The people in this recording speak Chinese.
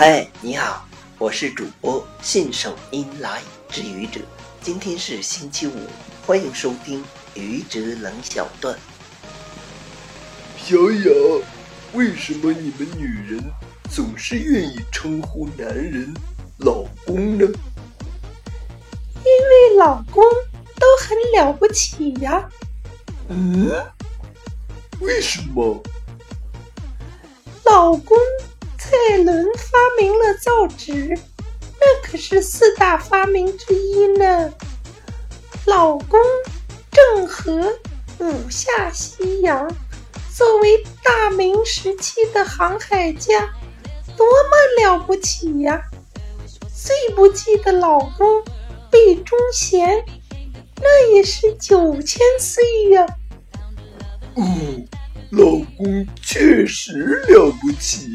嗨，你好，我是主播信手拈来之愚者。今天是星期五，欢迎收听愚者冷小段。小雅，为什么你们女人总是愿意称呼男人老公呢？因为老公都很了不起呀。嗯？为什么？老公。蔡伦发发明了造纸，那可是四大发明之一呢。老公郑和五下西洋，作为大明时期的航海家，多么了不起呀！最不济的老公魏忠贤，那也是九千岁呀。嗯，老公确实了不起。